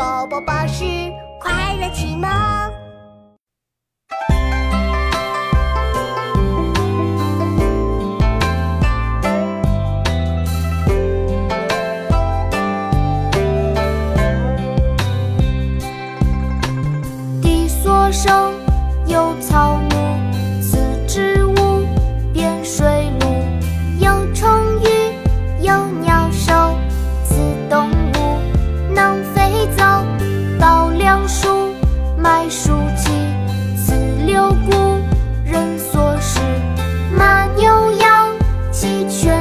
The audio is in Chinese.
宝宝巴士快乐启蒙。第所声。雪